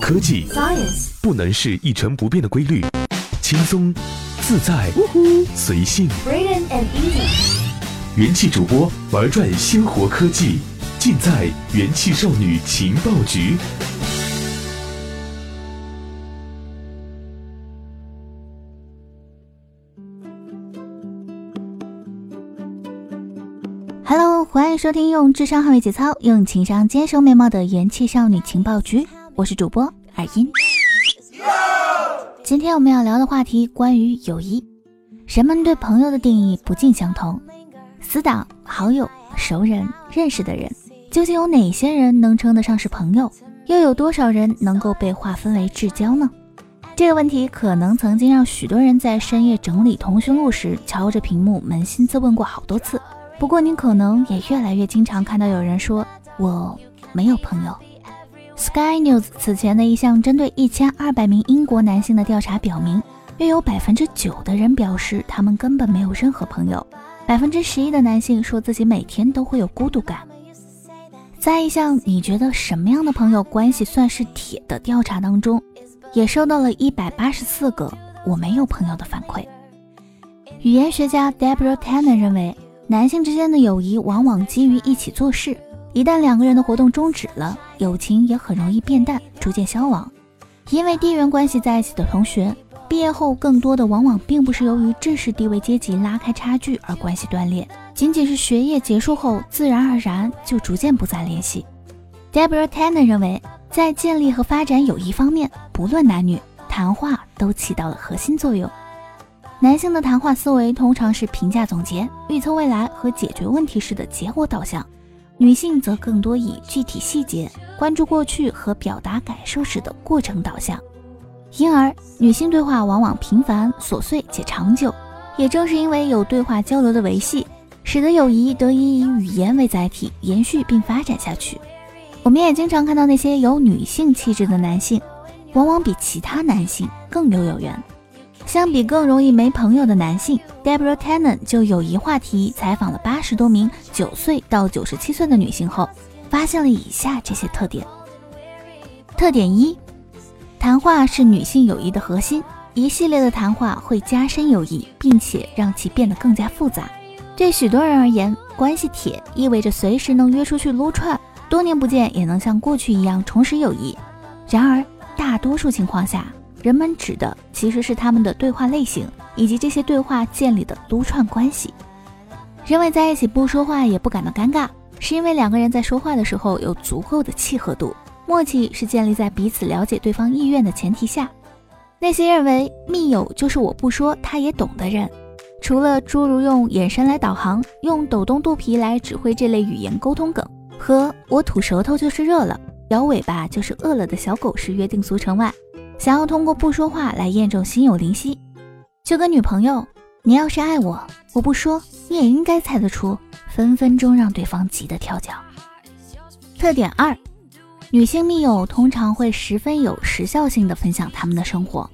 科技 Science 不能是一成不变的规律，轻松、自在、随性。Brilliant and easy 元气主播玩转鲜活科技，尽在元气少女情报局。Hello，欢迎收听用智商捍卫节操，用情商坚守美貌的元气少女情报局，我是主播尔音。今天我们要聊的话题关于友谊，人们对朋友的定义不尽相同，死党、好友、熟人、认识的人，究竟有哪些人能称得上是朋友？又有多少人能够被划分为至交呢？这个问题可能曾经让许多人在深夜整理通讯录时，敲着屏幕扪心自问过好多次。不过，你可能也越来越经常看到有人说“我没有朋友”。Sky News 此前的一项针对一千二百名英国男性的调查表明，约有百分之九的人表示他们根本没有任何朋友，百分之十一的男性说自己每天都会有孤独感。在一项你觉得什么样的朋友关系算是铁的调查当中，也收到了一百八十四个我没有朋友的反馈。语言学家 Deborah Tannen 认为。男性之间的友谊往往基于一起做事，一旦两个人的活动终止了，友情也很容易变淡，逐渐消亡。因为地缘关系在一起的同学，毕业后更多的往往并不是由于知识地位阶级拉开差距而关系断裂，仅仅是学业结束后自然而然就逐渐不再联系。Deborah Tanner 认为，在建立和发展友谊方面，不论男女，谈话都起到了核心作用。男性的谈话思维通常是评价总结、预测未来和解决问题时的结果导向，女性则更多以具体细节、关注过去和表达感受时的过程导向。因而，女性对话往往频繁、琐碎且长久。也正是因为有对话交流的维系，使得友谊得以以语言为载体延续并发展下去。我们也经常看到那些有女性气质的男性，往往比其他男性更有有缘。相比更容易没朋友的男性，Deborah Tannen 就友谊话题采访了八十多名九岁到九十七岁的女性后，发现了以下这些特点。特点一，谈话是女性友谊的核心，一系列的谈话会加深友谊，并且让其变得更加复杂。对许多人而言，关系铁意味着随时能约出去撸串，多年不见也能像过去一样重拾友谊。然而，大多数情况下，人们指的其实是他们的对话类型，以及这些对话建立的撸串关系。认为在一起不说话也不感到尴尬，是因为两个人在说话的时候有足够的契合度，默契是建立在彼此了解对方意愿的前提下。那些认为密友就是我不说他也懂的人，除了诸如用眼神来导航、用抖动肚皮来指挥这类语言沟通梗，和我吐舌头就是热了，摇尾巴就是饿了的小狗是约定俗成外。想要通过不说话来验证心有灵犀，就跟女朋友，你要是爱我，我不说你也应该猜得出，分分钟让对方急得跳脚。特点二，女性密友通常会十分有时效性的分享他们的生活。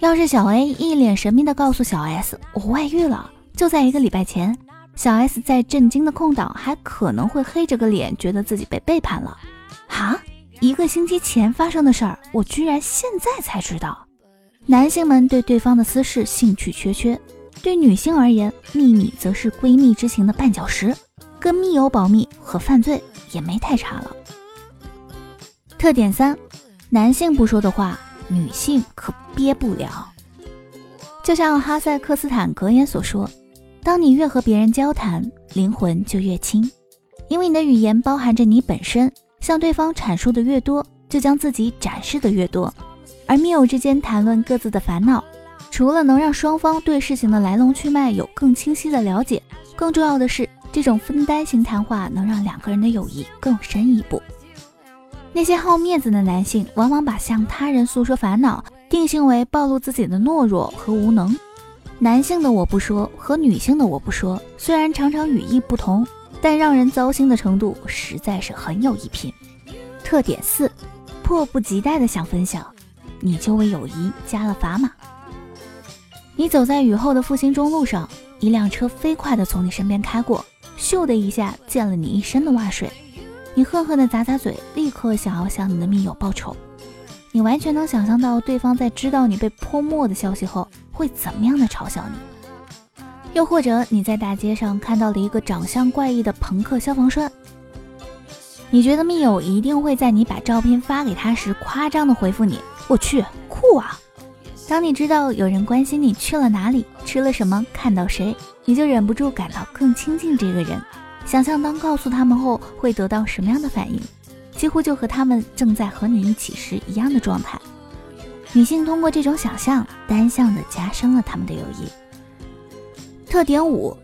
要是小 A 一脸神秘的告诉小 S 我外遇了，就在一个礼拜前，小 S 在震惊的空档还可能会黑着个脸，觉得自己被背叛了。哈？一个星期前发生的事儿，我居然现在才知道。男性们对对方的私事兴趣缺缺，对女性而言，秘密则是闺蜜之情的绊脚石，跟密友保密和犯罪也没太差了。特点三，男性不说的话，女性可憋不了。就像哈塞克斯坦格言所说：“当你越和别人交谈，灵魂就越轻，因为你的语言包含着你本身。”向对方阐述的越多，就将自己展示的越多。而密友之间谈论各自的烦恼，除了能让双方对事情的来龙去脉有更清晰的了解，更重要的是，这种分担型谈话能让两个人的友谊更深一步。那些好面子的男性，往往把向他人诉说烦恼定性为暴露自己的懦弱和无能。男性的我不说和女性的我不说，虽然常常语义不同。但让人糟心的程度实在是很有一拼。特点四，迫不及待的想分享，你就为友谊加了砝码。你走在雨后的复兴中路上，一辆车飞快地从你身边开过，咻的一下溅了你一身的袜水。你恨恨地咂咂嘴，立刻想要向你的密友报仇。你完全能想象到对方在知道你被泼墨的消息后会怎么样的嘲笑你。又或者你在大街上看到了一个长相怪异的朋克消防栓，你觉得密友一定会在你把照片发给他时夸张的回复你：“我去，酷啊！”当你知道有人关心你去了哪里、吃了什么、看到谁，你就忍不住感到更亲近这个人。想象当告诉他们后会得到什么样的反应，几乎就和他们正在和你一起时一样的状态。女性通过这种想象，单向的加深了他们的友谊。特点五：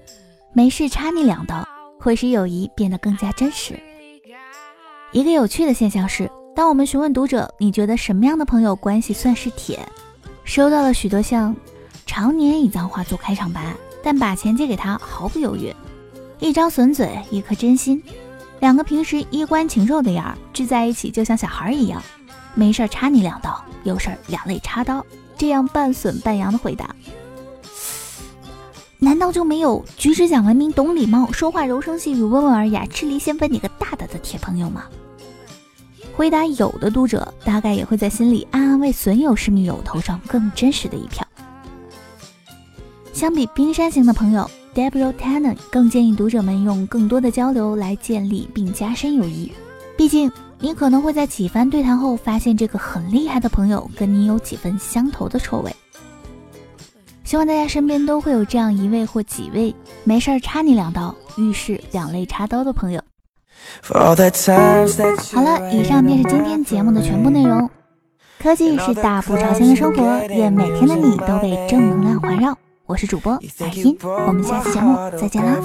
没事插你两刀，会使友谊变得更加真实。一个有趣的现象是，当我们询问读者，你觉得什么样的朋友关系算是铁？收到了许多像常年以脏话做开场白，但把钱借给他毫不犹豫；一张损嘴，一颗真心；两个平时衣冠禽兽的样儿，聚在一起就像小孩一样，没事插你两刀，有事两肋插刀，这样半损半扬的回答，难道就没有举止讲文明、懂礼貌、说话柔声细语、温文尔雅、吃梨先分你个大大的铁朋友吗？回答有的读者大概也会在心里暗暗为损友是密友投上更真实的一票。相比冰山型的朋友，Deborah Tannen 更建议读者们用更多的交流来建立并加深友谊。毕竟，你可能会在几番对谈后发现这个很厉害的朋友跟你有几分相投的臭味。希望大家身边都会有这样一位或几位没事儿插你两刀，遇事两肋插刀的朋友。好了，以上便是今天节目的全部内容。科技是大步朝前的生活，愿每天的你都被正能量环绕。我是主播海音，我们下期节目再见啦。